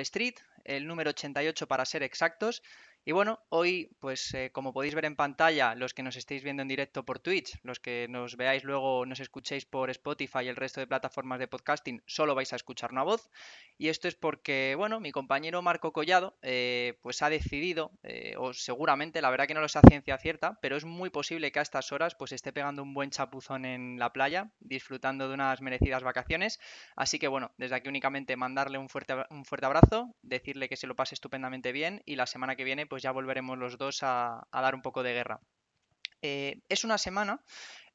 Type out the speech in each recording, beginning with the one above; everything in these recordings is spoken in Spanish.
Wall Street, el número 88 para ser exactos. Y bueno, hoy, pues eh, como podéis ver en pantalla, los que nos estéis viendo en directo por Twitch, los que nos veáis luego, nos escuchéis por Spotify y el resto de plataformas de podcasting, solo vais a escuchar una voz. Y esto es porque, bueno, mi compañero Marco Collado, eh, pues ha decidido, eh, o seguramente, la verdad que no lo sé a ciencia cierta, pero es muy posible que a estas horas pues esté pegando un buen chapuzón en la playa, disfrutando de unas merecidas vacaciones. Así que bueno, desde aquí únicamente mandarle un fuerte, un fuerte abrazo, decirle que se lo pase estupendamente bien y la semana que viene pues ya volveremos los dos a, dar un poco de guerra. Eh, es una semana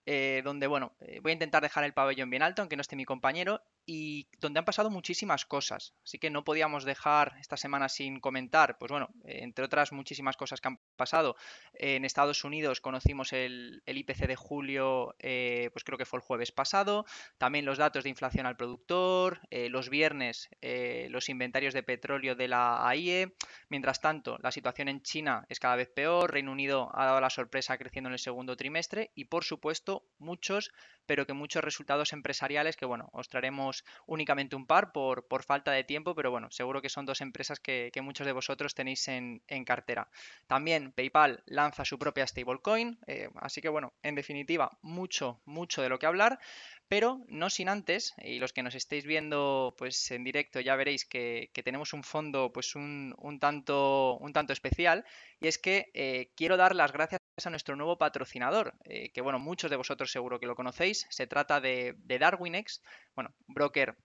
eh, donde, bueno, eh, voy a intentar dejar el pabellón bien alto, aunque no esté mi compañero, y donde han pasado muchísimas cosas. Así que no podíamos dejar esta semana sin comentar, pues bueno, entre otras muchísimas cosas que han pasado. En Estados Unidos conocimos el, IPC de julio, eh, pues creo que fue el jueves pasado. También los datos de inflación al productor, eh, los viernes eh, los inventarios de petróleo de la AIE. Mientras tanto, la situación en China es cada vez peor. Reino Unido ha dado la sorpresa creciendo en el segundo trimestre y por supuesto muchos pero que muchos resultados empresariales que, bueno, os traeremos únicamente un par por, por falta de tiempo, pero bueno, seguro que son dos empresas que, muchos de vosotros tenéis en, cartera. También PayPal lanza su propia stablecoin, eh, así que bueno, en definitiva, mucho, mucho de lo que hablar pero no sin antes, y los que nos estéis viendo pues en directo ya veréis que, tenemos un fondo pues un, tanto, un tanto especial, y es que eh, quiero dar las gracias a nuestro nuevo patrocinador, eh, que bueno, muchos de vosotros seguro que lo conocéis, se trata de, Darwinex, bueno, broker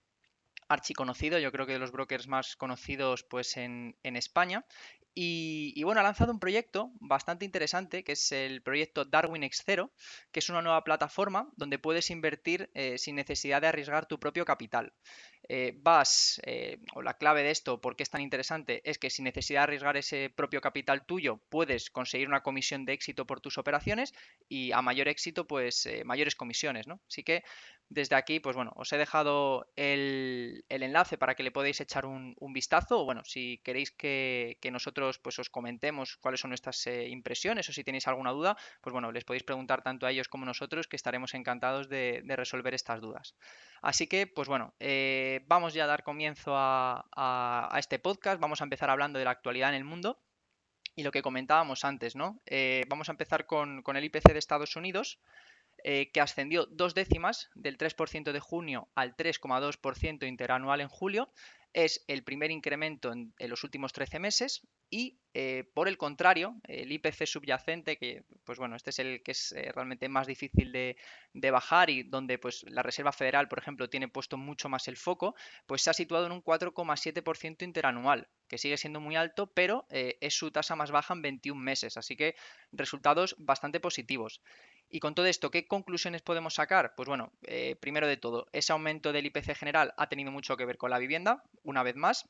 archiconocido, yo creo que de los brokers más conocidos pues en, España. Y, bueno, ha lanzado un proyecto bastante interesante, que es el proyecto Darwin X 0 que es una nueva plataforma donde puedes invertir eh, sin necesidad de arriesgar tu propio capital. Eh, vas, eh, o la clave de esto, por qué es tan interesante, es que sin necesidad de arriesgar ese propio capital tuyo, puedes conseguir una comisión de éxito por tus operaciones y a mayor éxito, pues mayores comisiones, ¿no? Así que desde aquí, pues bueno, os he dejado el, enlace para que le podáis echar un, vistazo. O bueno, si queréis que, nosotros pues os comentemos cuáles son nuestras eh, impresiones o si tenéis alguna duda, pues bueno, les podéis preguntar tanto a ellos como a nosotros, que estaremos encantados de, resolver estas dudas. Así que, pues bueno, eh, vamos ya a dar comienzo a, este podcast. Vamos a empezar hablando de la actualidad en el mundo. Y lo que comentábamos antes, ¿no? Eh, vamos a empezar con, el IPC de Estados Unidos. Eh, que ascendió dos décimas del 3% de junio al 3,2% interanual en julio. Es el primer incremento en, los últimos 13 meses y, eh, por el contrario, el IPC subyacente, que pues bueno, este es el que es eh, realmente más difícil de, bajar y donde pues la Reserva Federal, por ejemplo, tiene puesto mucho más el foco, pues se ha situado en un 4,7% interanual, que sigue siendo muy alto, pero es su tasa más baja en 21 meses, así que resultados bastante positivos. Y con todo esto, ¿qué conclusiones podemos sacar? Pues bueno, eh, primero de todo, ese aumento del IPC general ha tenido mucho que ver con la vivienda, una vez más.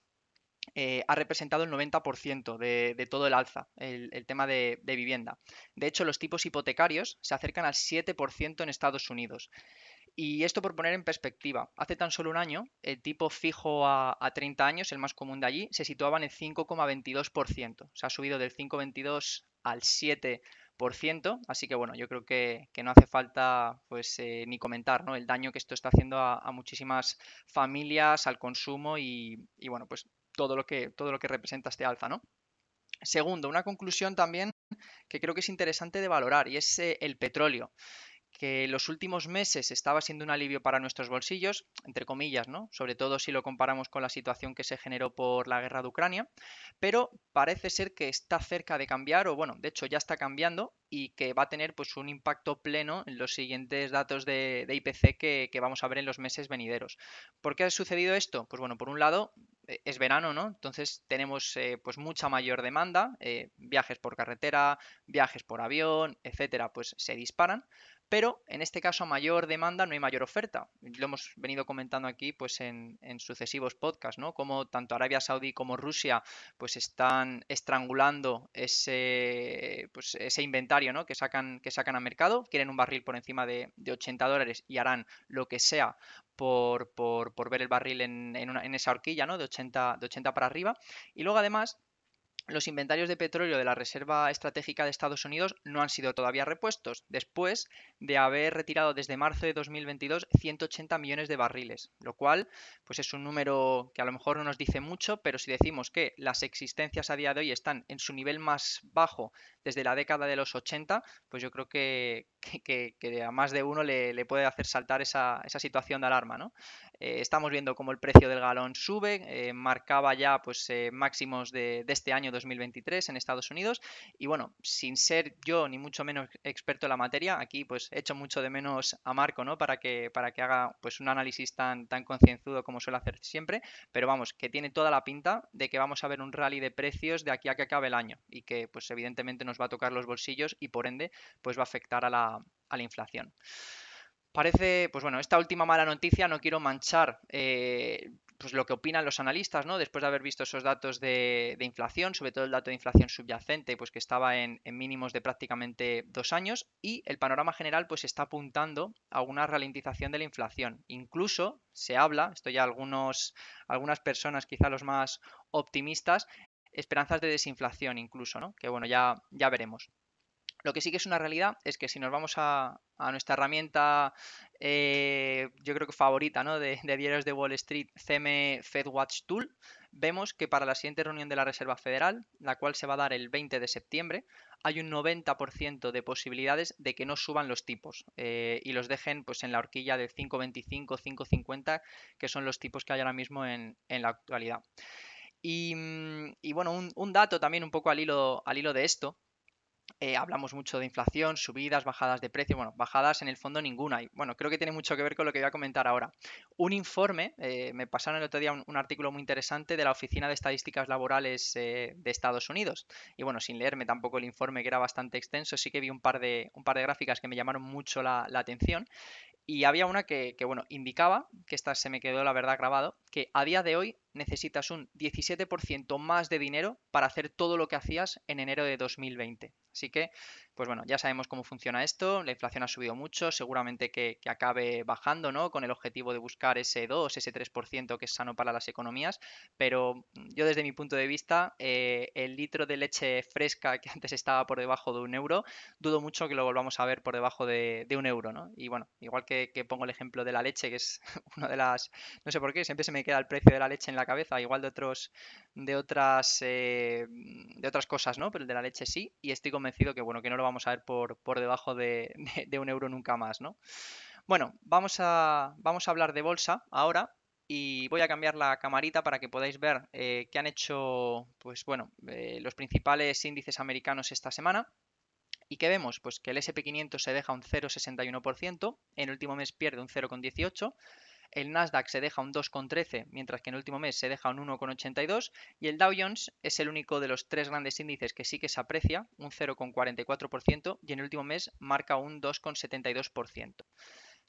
Eh, ha representado el 90% de, todo el alza, el, tema de, vivienda. De hecho, los tipos hipotecarios se acercan al 7% en Estados Unidos. Y esto por poner en perspectiva, hace tan solo un año, el tipo fijo a, a 30 años, el más común de allí, se situaba en el 5,22%. Se ha subido del 5,22 al 7% así que bueno, yo creo que, no hace falta pues eh, ni comentar ¿no? el daño que esto está haciendo a, muchísimas familias, al consumo y, bueno, pues todo lo que, todo lo que representa este alza, ¿no? Segundo, una conclusión también que creo que es interesante de valorar y es eh, el petróleo que los últimos meses estaba siendo un alivio para nuestros bolsillos, entre comillas, ¿no? Sobre todo si lo comparamos con la situación que se generó por la guerra de Ucrania, pero parece ser que está cerca de cambiar, o bueno, de hecho ya está cambiando y que va a tener pues un impacto pleno en los siguientes datos de, IPC que, vamos a ver en los meses venideros. ¿Por qué ha sucedido esto? Pues bueno, por un lado, eh, es verano, ¿no? Entonces tenemos eh, pues mucha mayor demanda, eh, viajes por carretera, viajes por avión, etcétera, pues se disparan pero en este caso a mayor demanda no hay mayor oferta. Lo hemos venido comentando aquí pues en, sucesivos podcasts, ¿no? Como tanto Arabia Saudí como Rusia pues están estrangulando ese, pues, ese inventario ¿no? que, sacan, que sacan a mercado, quieren un barril por encima de, 80 dólares y harán lo que sea por, ver el barril en, esa horquilla ¿no? de, 80, de 80 para arriba. Y luego además los inventarios de petróleo de la Reserva Estratégica de Estados Unidos no han sido todavía repuestos, después de haber retirado desde marzo de 2022 180 millones de barriles, lo cual pues es un número que a lo mejor no nos dice mucho, pero si decimos que las existencias a día de hoy están en su nivel más bajo desde la década de los 80, pues yo creo que, a más de uno le, puede hacer saltar esa, situación de alarma. ¿no? Eh, estamos viendo cómo el precio del galón sube, eh, marcaba ya pues, eh, máximos de, de este año 2023 en Estados Unidos. Y bueno, sin ser yo ni mucho menos experto en la materia, aquí pues echo mucho de menos a Marco, ¿no? Para que, para que haga pues un análisis tan, tan concienzudo como suele hacer siempre. Pero vamos, que tiene toda la pinta de que vamos a ver un rally de precios de aquí a que acabe el año. Y que pues evidentemente nos va a tocar los bolsillos y por ende pues va a afectar a la, a la inflación. Parece, pues bueno, esta última mala noticia no quiero manchar eh, pues lo que opinan los analistas, ¿no? Después de haber visto esos datos de, inflación, sobre todo el dato de inflación subyacente, pues que estaba en, mínimos de prácticamente dos años, y el panorama general pues está apuntando a una ralentización de la inflación. Incluso se habla, esto ya algunos, algunas personas, quizá los más optimistas, esperanzas de desinflación incluso, ¿no? Que bueno, ya, ya veremos. Lo que sí que es una realidad es que si nos vamos a, nuestra herramienta, eh, yo creo que favorita ¿no? de, de, diarios de Wall Street, CM FedWatch Tool, vemos que para la siguiente reunión de la Reserva Federal, la cual se va a dar el 20 de septiembre, hay un 90% de posibilidades de que no suban los tipos eh, y los dejen pues, en la horquilla de 5,25, 5,50, que son los tipos que hay ahora mismo en, la actualidad. Y, mm, bueno, un, un, dato también un poco al hilo, al hilo de esto, eh, hablamos mucho de inflación, subidas, bajadas de precio. Bueno, bajadas en el fondo ninguna. Y bueno, creo que tiene mucho que ver con lo que voy a comentar ahora. Un informe, eh, me pasaron el otro día un, artículo muy interesante de la Oficina de Estadísticas Laborales eh, de Estados Unidos. Y bueno, sin leerme tampoco el informe, que era bastante extenso, sí que vi un par de, un par de gráficas que me llamaron mucho la, atención. Y había una que, que, bueno, indicaba, que esta se me quedó la verdad grabado, que a día de hoy necesitas un 17% más de dinero para hacer todo lo que hacías en enero de 2020. Así que, pues bueno, ya sabemos cómo funciona esto, la inflación ha subido mucho, seguramente que, acabe bajando, ¿no? Con el objetivo de buscar ese 2, ese 3% que es sano para las economías, pero yo desde mi punto de vista, eh, el litro de leche fresca que antes estaba por debajo de un euro, dudo mucho que lo volvamos a ver por debajo de, un euro, ¿no? Y bueno, igual que, pongo el ejemplo de la leche, que es una de las, no sé por qué, siempre se me queda el precio de la leche en la cabeza, igual de otros, de otras, eh, de otras cosas, ¿no? Pero el de la leche sí, y estoy convencido que bueno, que no lo vamos a ver por, por debajo de, un euro nunca más, ¿no? Bueno, vamos a, hablar de bolsa ahora y voy a cambiar la camarita para que podáis ver eh, qué han hecho, pues bueno, eh, los principales índices americanos esta semana. ¿Y qué vemos? Pues que el SP500 se deja un 0,61%, en el último mes pierde un 0,18%, el Nasdaq se deja un 2,13, mientras que en el último mes se deja un 1,82 y el Dow Jones es el único de los tres grandes índices que sí que se aprecia, un 0,44% y en el último mes marca un 2,72%.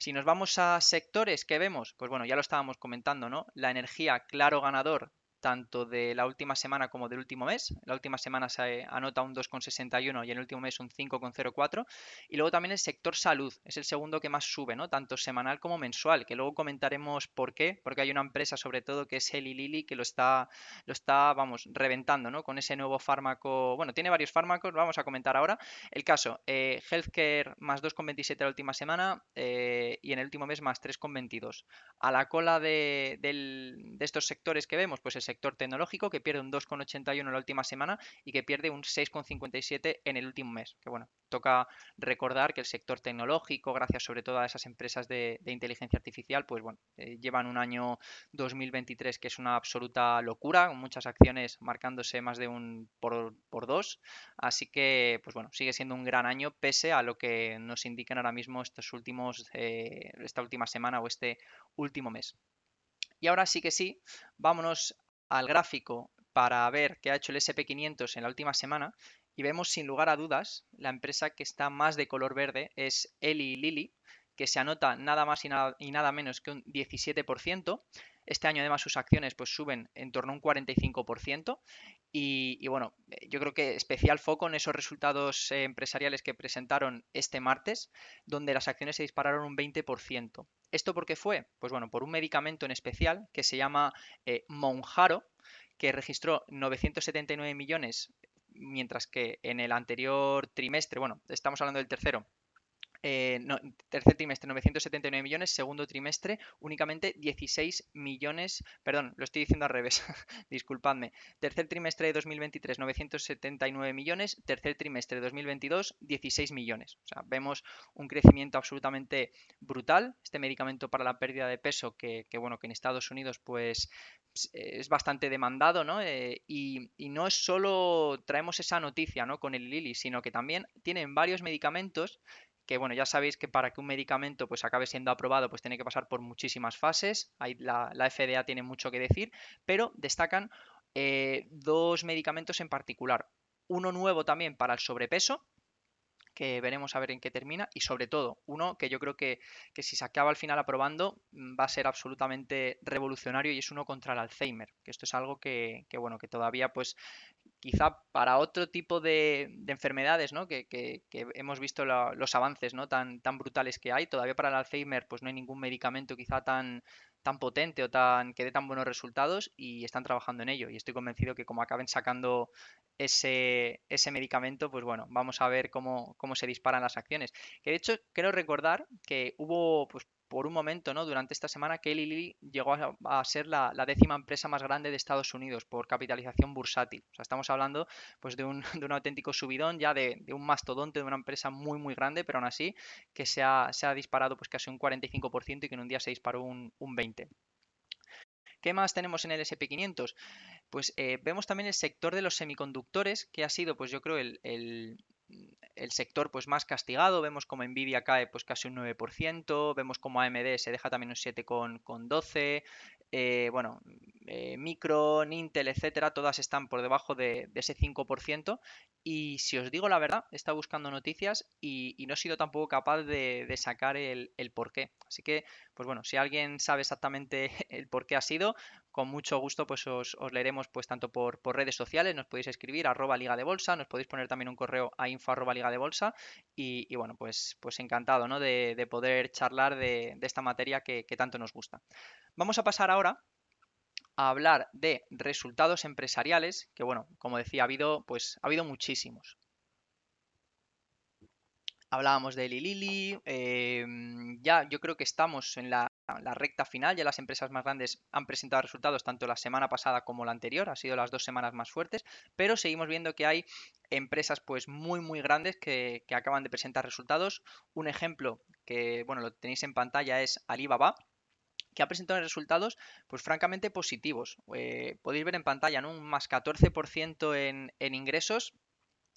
Si nos vamos a sectores, ¿qué vemos? Pues bueno, ya lo estábamos comentando, ¿no? La energía, claro ganador, tanto de la última semana como del último mes. La última semana se anota un 2,61 y en el último mes un 5,04. Y luego también el sector salud, es el segundo que más sube, ¿no? Tanto semanal como mensual, que luego comentaremos por qué, porque hay una empresa sobre todo que es Eli Lilly que lo está, lo está, vamos, reventando, ¿no? Con ese nuevo fármaco, bueno, tiene varios fármacos, vamos a comentar ahora. El caso, eh, Healthcare más 2,27 la última semana eh, y en el último mes más 3,22. A la cola de, de estos sectores que vemos, pues el sector tecnológico, que pierde un 2,81 en la última semana y que pierde un 6,57 en el último mes. Que bueno, toca recordar que el sector tecnológico, gracias sobre todo a esas empresas de, inteligencia artificial, pues bueno, eh, llevan un año 2023 que es una absoluta locura, con muchas acciones marcándose más de un por, por dos. Así que, pues bueno, sigue siendo un gran año pese a lo que nos indican ahora mismo estos últimos, eh, esta última semana o este último mes. Y ahora sí que sí, vámonos al gráfico para ver qué ha hecho el SP500 en la última semana y vemos sin lugar a dudas la empresa que está más de color verde es Eli Lilly, que se anota nada más y nada, menos que un 17%. Este año además sus acciones pues suben en torno a un 45% y, bueno, yo creo que especial foco en esos resultados eh, empresariales que presentaron este martes, donde las acciones se dispararon un 20%. ¿Esto por qué fue? Pues bueno, por un medicamento en especial que se llama eh, Monjaro, que registró 979 millones, mientras que en el anterior trimestre, bueno, estamos hablando del tercero, eh, tercer trimestre 979 millones, segundo trimestre únicamente 16 millones, perdón, lo estoy diciendo al revés, disculpadme, tercer trimestre de 2023 979 millones, tercer trimestre de 2022 16 millones. O sea, vemos un crecimiento absolutamente brutal. Este medicamento para la pérdida de peso que, bueno, que en Estados Unidos pues es bastante demandado, ¿no? Eh, y, y, no es solo traemos esa noticia, ¿no? Con el Lilly, sino que también tienen varios medicamentos que bueno, ya sabéis que para que un medicamento pues acabe siendo aprobado, pues tiene que pasar por muchísimas fases. La, FDA tiene mucho que decir, pero destacan eh, dos medicamentos en particular. Uno nuevo también para el sobrepeso, que veremos a ver en qué termina, y sobre todo, uno que yo creo que, si se acaba al final aprobando mm, va a ser absolutamente revolucionario y es uno contra el Alzheimer, que esto es algo que, que bueno, que todavía pues quizá para otro tipo de, enfermedades, ¿no? Que, hemos visto los avances, ¿no? Tan, brutales que hay. Todavía para el Alzheimer, pues no hay ningún medicamento quizá tan, tan potente o tan que dé tan buenos resultados y están trabajando en ello. Y estoy convencido que como acaben sacando ese, ese medicamento, pues bueno, vamos a ver cómo, cómo se disparan las acciones. Que de hecho, quiero recordar que hubo pues por un momento, ¿no? Durante esta semana, que Lilly llegó a, ser la, décima empresa más grande de Estados Unidos por capitalización bursátil. O sea, estamos hablando pues de un, auténtico subidón, ya de, un mastodonte de una empresa muy, muy grande, pero aún así que se ha, disparado pues casi un 45% y que en un día se disparó un, 20%. ¿Qué más tenemos en el SP500? Pues eh, vemos también el sector de los semiconductores, que ha sido, pues yo creo, el, el sector pues más castigado, vemos como Nvidia cae pues casi un 9%, vemos como AMD se deja también un 7,12%, eh, bueno, eh, Micron, Intel, etcétera, todas están por debajo de, ese 5%. Y si os digo la verdad, he estado buscando noticias y, no he sido tampoco capaz de, sacar el, el por qué. Así que, pues bueno, si alguien sabe exactamente el por qué ha sido, con mucho gusto pues os, leeremos pues tanto por, redes sociales, nos podéis escribir arroba liga de bolsa, nos podéis poner también un correo a info arroba liga de bolsa y, bueno, pues, pues encantado ¿no? de, poder charlar de, esta materia que, tanto nos gusta. Vamos a pasar ahora a hablar de resultados empresariales, que bueno, como decía, ha habido, pues, ha habido muchísimos. Hablábamos de Lilili, em, ya yo creo que estamos en la, recta final, ya las empresas más grandes han presentado resultados tanto la semana pasada como la anterior, ha sido las dos semanas más fuertes, pero seguimos viendo que hay empresas pues muy muy grandes que, que acaban de presentar resultados. Un ejemplo que bueno lo tenéis en pantalla es Alibaba, que ha presentado resultados, pues francamente positivos. Eh, podéis ver en pantalla. Un más 14% en, en ingresos,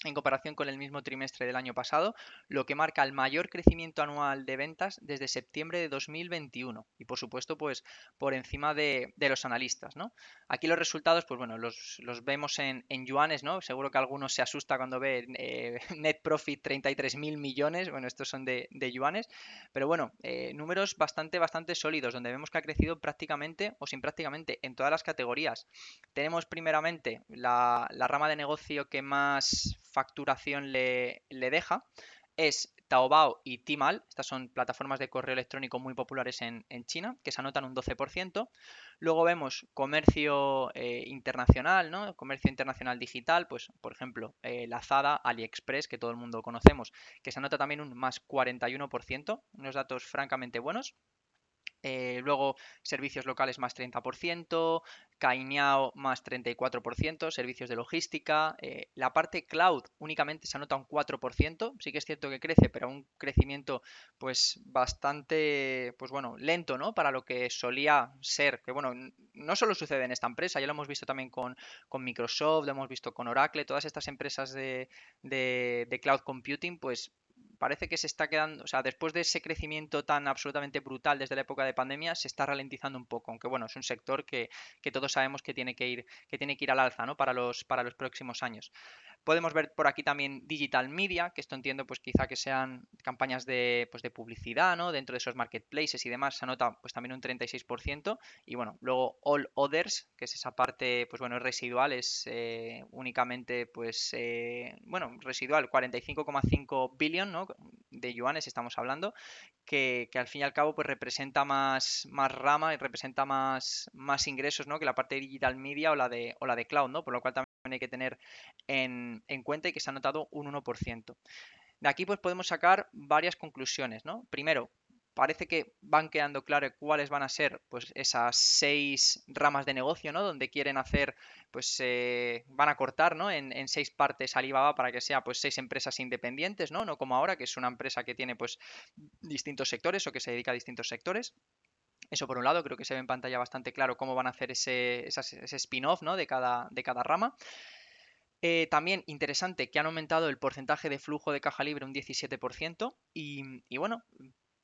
en comparación con el mismo trimestre del año pasado, lo que marca el mayor crecimiento anual de ventas desde septiembre de 2021 y por supuesto pues por encima de, los analistas, ¿no? Aquí los resultados pues bueno, los, vemos en, yuanes, ¿no? Seguro que algunos se asusta cuando ve eh, net profit 33.000 millones, bueno, estos son de, yuanes, pero bueno, eh, números bastante, bastante sólidos, donde vemos que ha crecido prácticamente o sin prácticamente en todas las categorías. Tenemos primeramente la, la rama de negocio que más facturación le, deja es Taobao y Tmall, estas son plataformas de correo electrónico muy populares en, China, que se anotan un 12%. Luego vemos comercio eh, internacional, ¿no? Comercio internacional digital, pues por ejemplo, eh, Lazada, AliExpress, que todo el mundo conocemos, que se anota también un más 41%, unos datos francamente buenos. Eh, luego servicios locales más 30%, Cainiao más 34%, servicios de logística. Eh, la parte cloud únicamente se anota un 4%, sí que es cierto que crece, pero un crecimiento pues bastante, pues bueno, lento, ¿no? Para lo que solía ser, que bueno, no solo sucede en esta empresa, ya lo hemos visto también con, Microsoft, lo hemos visto con Oracle, todas estas empresas de, de cloud computing, pues parece que se está quedando, o sea, después de ese crecimiento tan absolutamente brutal desde la época de pandemia, se está ralentizando un poco, aunque bueno, es un sector que, que todos sabemos que tiene que ir, que tiene que ir al alza, ¿no? Para los, para los próximos años. Podemos ver por aquí también digital media, que esto entiendo pues quizá que sean campañas de, pues, de publicidad, ¿no? Dentro de esos marketplaces y demás se anota pues también un 36%. Y bueno, luego all others, que es esa parte pues bueno, residual, es eh, únicamente pues eh, bueno, residual 45,5 billion, ¿no? yuanes estamos hablando, que, al fin y al cabo pues representa más, más rama y representa más, más ingresos ¿no? que la parte de digital media o la de, o la de cloud, ¿no? por lo cual también hay que tener en, en cuenta y que se ha notado un 1%. De aquí pues podemos sacar varias conclusiones, ¿no? Primero, parece que van quedando claro cuáles van a ser pues esas seis ramas de negocio, ¿no? Donde quieren hacer, pues eh, van a cortar, ¿no? En, seis partes Alibaba para que sea pues seis empresas independientes, ¿no? No como ahora, que es una empresa que tiene pues distintos sectores o que se dedica a distintos sectores. Eso por un lado, creo que se ve en pantalla bastante claro cómo van a hacer ese, ese spin-off ¿no? de, cada, de cada rama. Eh, también interesante que han aumentado el porcentaje de flujo de caja libre un 17% y, y bueno,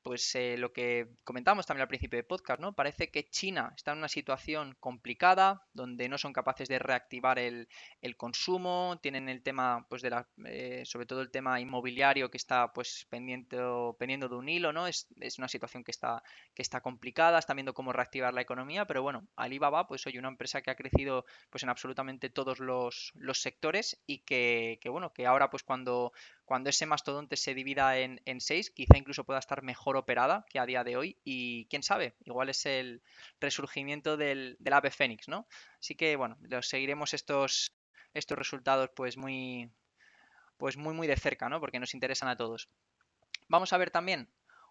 pues eh, lo que comentamos también al principio del podcast, ¿no? Parece que China está en una situación complicada, donde no son capaces de reactivar el, consumo, tienen el tema, pues de la, eh, sobre todo el tema inmobiliario que está pues pendiente, pendiendo de un hilo, ¿no? Es, una situación que está, que está complicada, están viendo cómo reactivar la economía, pero bueno, Alibaba, pues hoy una empresa que ha crecido pues en absolutamente todos los, los sectores y que, que, bueno, que ahora pues cuando cuando ese mastodonte se divida en, seis, quizá incluso pueda estar mejor operada que a día de hoy y quién sabe, igual es el resurgimiento del, ave fénix, ¿no? Así que bueno, los seguiremos estos, estos resultados pues muy, pues muy muy de cerca, ¿no? Porque nos interesan a todos. Vamos a ver también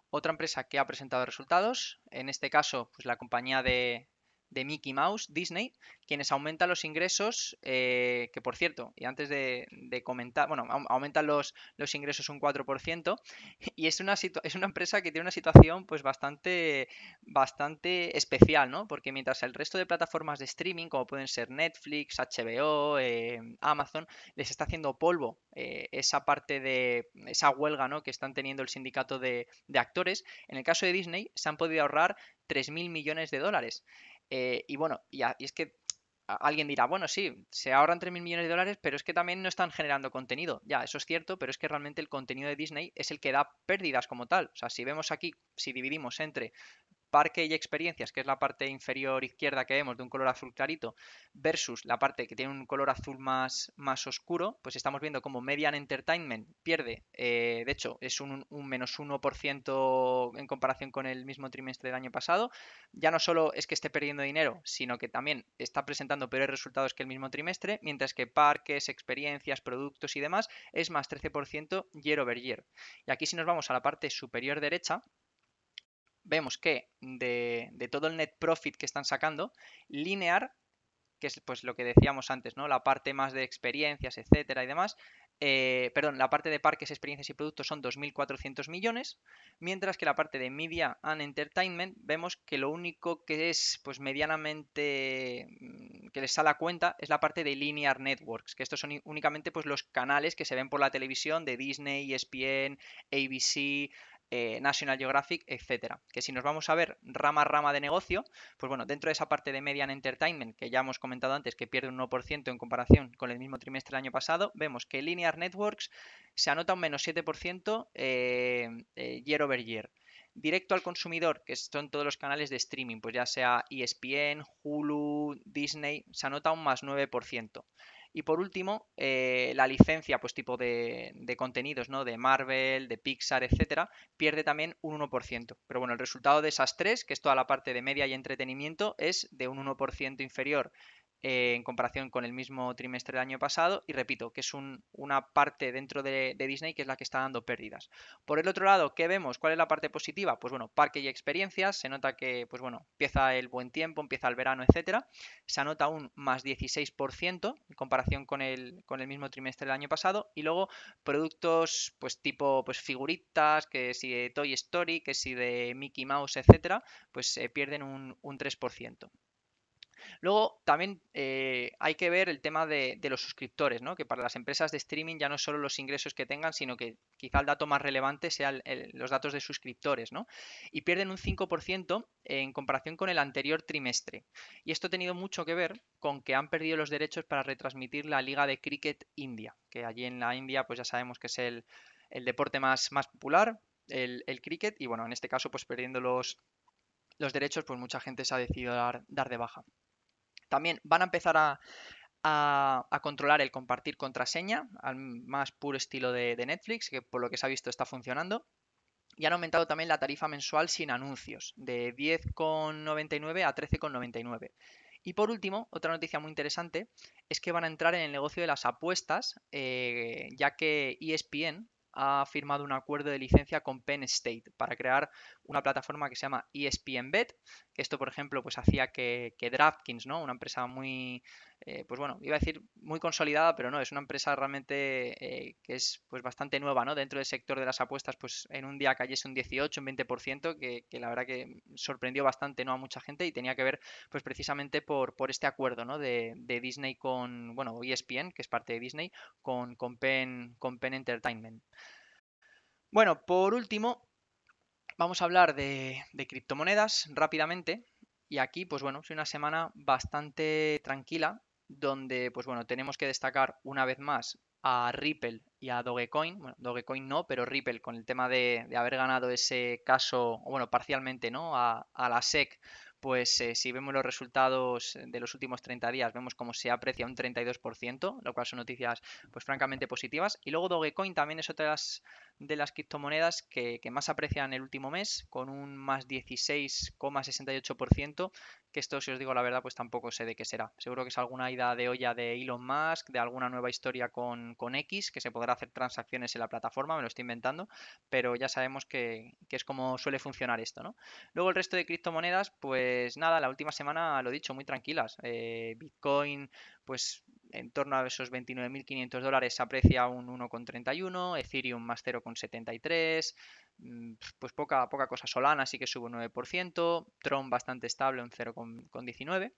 otra empresa que ha presentado resultados, en este caso pues la compañía de, de Mickey Mouse, Disney, quienes aumentan los ingresos, eh, que por cierto, y antes de, comentar, bueno, aumentan los, los, ingresos un 4%, y es una, es una empresa que tiene una situación pues bastante, bastante especial, ¿no? Porque mientras el resto de plataformas de streaming, como pueden ser Netflix, HBO, eh, Amazon, les está haciendo polvo eh, esa parte de esa huelga, ¿no? Que están teniendo el sindicato de, de actores, en el caso de Disney se han podido ahorrar 3.000 millones de dólares. Eh, y bueno, y, es que alguien dirá, bueno, sí, se ahorran 3.000 millones de dólares, pero es que también no están generando contenido. Ya, eso es cierto, pero es que realmente el contenido de Disney es el que da pérdidas como tal. O sea, si vemos aquí, si dividimos entre parque y experiencias, que es la parte inferior izquierda que vemos de un color azul clarito, versus la parte que tiene un color azul más, más oscuro, pues estamos viendo como Median Entertainment pierde, eh, de hecho, es un, un menos 1% en comparación con el mismo trimestre del año pasado. Ya no solo es que esté perdiendo dinero, sino que también está presentando peores resultados que el mismo trimestre, mientras que parques, experiencias, productos y demás es más 13% year over year. Y aquí si nos vamos a la parte superior derecha, vemos que de, todo el net profit que están sacando, Linear, que es pues lo que decíamos antes, ¿no? La parte más de experiencias, etcétera y demás, eh, perdón, la parte de parques, experiencias y productos son 2.400 millones, mientras que la parte de media and entertainment vemos que lo único que es pues medianamente mm, que les sale a cuenta es la parte de linear networks, que estos son únicamente pues los canales que se ven por la televisión de Disney, ESPN, ABC, eh, National Geographic, etcétera. Que si nos vamos a ver rama rama de negocio, pues bueno, dentro de esa parte de Median Entertainment, que ya hemos comentado antes que pierde un 1% en comparación con el mismo trimestre del año pasado, vemos que Linear Networks se anota un menos 7% eh, eh, year over year directo al consumidor, que son todos los canales de streaming, pues ya sea ESPN, Hulu, Disney, se anota un más 9%. Y por último, eh, la licencia, pues tipo de, contenidos, ¿no? De Marvel, de Pixar, etcétera, pierde también un 1%. Pero bueno, el resultado de esas tres, que es toda la parte de media y entretenimiento, es de un 1% inferior eh, en comparación con el mismo trimestre del año pasado. Y repito, que es una parte dentro de, Disney que es la que está dando pérdidas. Por el otro lado, ¿qué vemos? ¿Cuál es la parte positiva? Pues bueno, parque y experiencias. Se nota que, pues bueno, empieza el buen tiempo, empieza el verano, etcétera. Se anota un más 16% en comparación con el, con el mismo trimestre del año pasado. Y luego productos, pues tipo, pues figuritas, que si de Toy Story, que si de Mickey Mouse, etcétera, pues se pierden un, un 3%. Luego también eh, hay que ver el tema de, los suscriptores, ¿no? que para las empresas de streaming ya no solo los ingresos que tengan, sino que quizá el dato más relevante sean los datos de suscriptores. ¿no? Y pierden un 5% en comparación con el anterior trimestre. Y esto ha tenido mucho que ver con que han perdido los derechos para retransmitir la Liga de Cricket India, que allí en la India pues ya sabemos que es el, deporte más, popular, el, cricket, y bueno, en este caso pues perdiendo los, derechos, pues mucha gente se ha decidido dar de baja. También van a empezar a, controlar el compartir contraseña al más puro estilo de, de Netflix, que por lo que se ha visto está funcionando. Y han aumentado también la tarifa mensual sin anuncios, de 10,99 a 13,99. Y por último, otra noticia muy interesante es que van a entrar en el negocio de las apuestas, eh, ya que ESPN ha firmado un acuerdo de licencia con Penn State para crear una plataforma que se llama ESPN Bet, que esto, por ejemplo, pues hacía que, DraftKings, ¿no? Una empresa muy, eh, pues bueno, iba a decir muy consolidada, pero no, es una empresa realmente eh, que es pues bastante nueva, ¿no? Dentro del sector de las apuestas, pues en un día cayese un 18, un 20%, que, que la verdad que sorprendió bastante, ¿no? A mucha gente y tenía que ver, pues precisamente por, por este acuerdo, ¿no? De, de Disney con, bueno, ESPN, que es parte de Disney, con, con, con Penn Entertainment. Bueno, por último, vamos a hablar de, criptomonedas rápidamente. Y aquí, pues bueno, es una semana bastante tranquila donde pues bueno, tenemos que destacar una vez más a Ripple y a Dogecoin. Bueno, Dogecoin no, pero Ripple con el tema de, haber ganado ese caso, bueno, parcialmente, ¿no? A, la SEC pues eh, si vemos los resultados de los últimos 30 días, vemos como se aprecia un 32%, lo cual son noticias pues francamente positivas. Y luego Dogecoin también es otra de las, de las criptomonedas que, que, más aprecian el último mes, con un más 16,68%, que esto, si os digo la verdad, pues tampoco sé de qué será. Seguro que es alguna ida de olla de Elon Musk, de alguna nueva historia con, con X, que se podrá hacer transacciones en la plataforma, me lo estoy inventando, pero ya sabemos que, que es como suele funcionar esto, ¿no? Luego el resto de criptomonedas, pues nada, la última semana, lo dicho, muy tranquilas. Eh, Bitcoin, pues en torno a esos 29.500 dólares se aprecia un 1,31, Ethereum más 0,73, mm, pues poca, poca cosa. Solana sí que sube un 9%, Tron bastante estable, un 0,19%.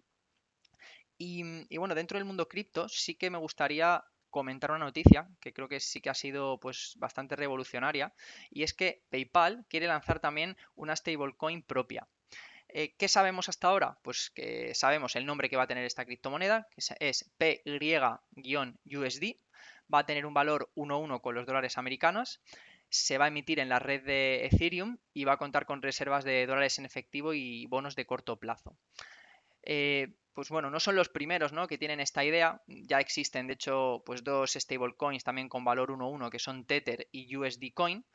Y, y bueno, dentro del mundo cripto sí que me gustaría comentar una noticia que creo que sí que ha sido pues bastante revolucionaria y es que PayPal quiere lanzar también una stablecoin propia. Eh, ¿Qué sabemos hasta ahora? Pues que sabemos el nombre que va a tener esta criptomoneda, que es PY-USD, va a tener un valor 1-1 con los dólares americanos, se va a emitir en la red de Ethereum y va a contar con reservas de dólares en efectivo y bonos de corto plazo. Eh, pues bueno, no son los primeros ¿no? que tienen esta idea. Ya existen, de hecho, pues dos stablecoins también con valor 1-1 que son Tether y USD Coin,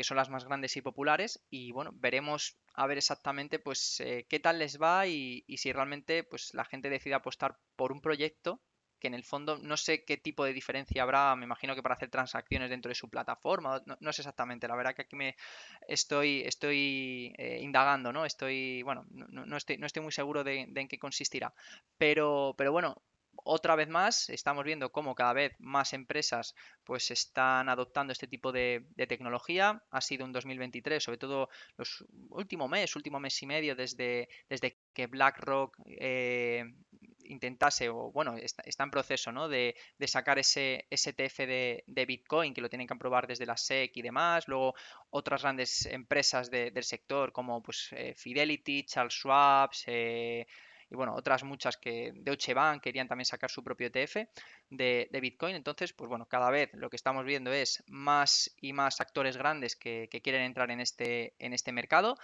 que son las más grandes y populares. Y bueno, veremos a ver exactamente pues eh, qué tal les va y, si realmente pues la gente decide apostar por un proyecto que en el fondo no sé qué tipo de diferencia habrá, me imagino que para hacer transacciones dentro de su plataforma, no, sé exactamente, la verdad que aquí me estoy, estoy eh, indagando, ¿no? Estoy, bueno, no, estoy, no estoy muy seguro de, en qué consistirá, pero, pero bueno, otra vez más estamos viendo cómo cada vez más empresas pues están adoptando este tipo de, tecnología. Ha sido un 2023, sobre todo los último mes, último mes y medio desde, desde que BlackRock eh, intentase, o bueno, está, en proceso, ¿no? De, sacar ese STF de, Bitcoin, que lo tienen que aprobar desde la SEC y demás. Luego otras grandes empresas del sector como pues eh, Fidelity, Charles Schwab, eh, y bueno, otras muchas que Deutsche Bank querían también sacar su propio ETF de, Bitcoin. Entonces, pues bueno, cada vez lo que estamos viendo es más y más actores grandes que, que quieren entrar en este, en este mercado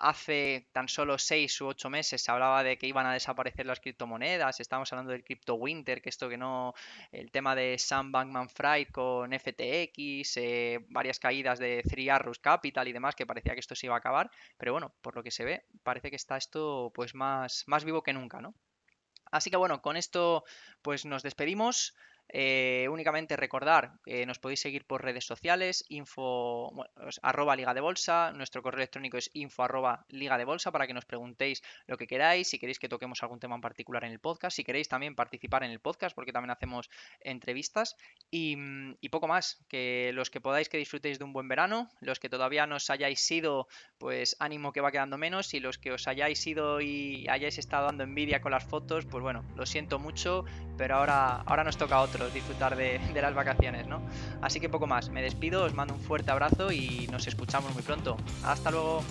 hace tan solo seis u ocho meses se hablaba de que iban a desaparecer las criptomonedas, estamos hablando del Crypto Winter, que esto que no, el tema de Sam Bankman Fried con FTX, eh, varias caídas de Three Arrows Capital y demás, que parecía que esto se iba a acabar, pero bueno, por lo que se ve, parece que está esto pues más, más vivo que nunca, ¿no? Así que bueno, con esto pues nos despedimos. Eh, únicamente recordar que nos podéis seguir por redes sociales, info arroba liga de bolsa, nuestro correo electrónico es info arroba liga de bolsa para que nos preguntéis lo que queráis, si queréis que toquemos algún tema en particular en el podcast, si queréis también participar en el podcast porque también hacemos entrevistas. Y, poco más, que los que podáis que disfrutéis de un buen verano, los que todavía no os hayáis ido, pues ánimo que va quedando menos y los que os hayáis ido y hayáis estado dando envidia con las fotos, pues bueno, lo siento mucho, pero ahora, ahora nos toca a disfrutar de, de las vacaciones, ¿no? Así que poco más, me despido, os mando un fuerte abrazo y nos escuchamos muy pronto. Hasta luego.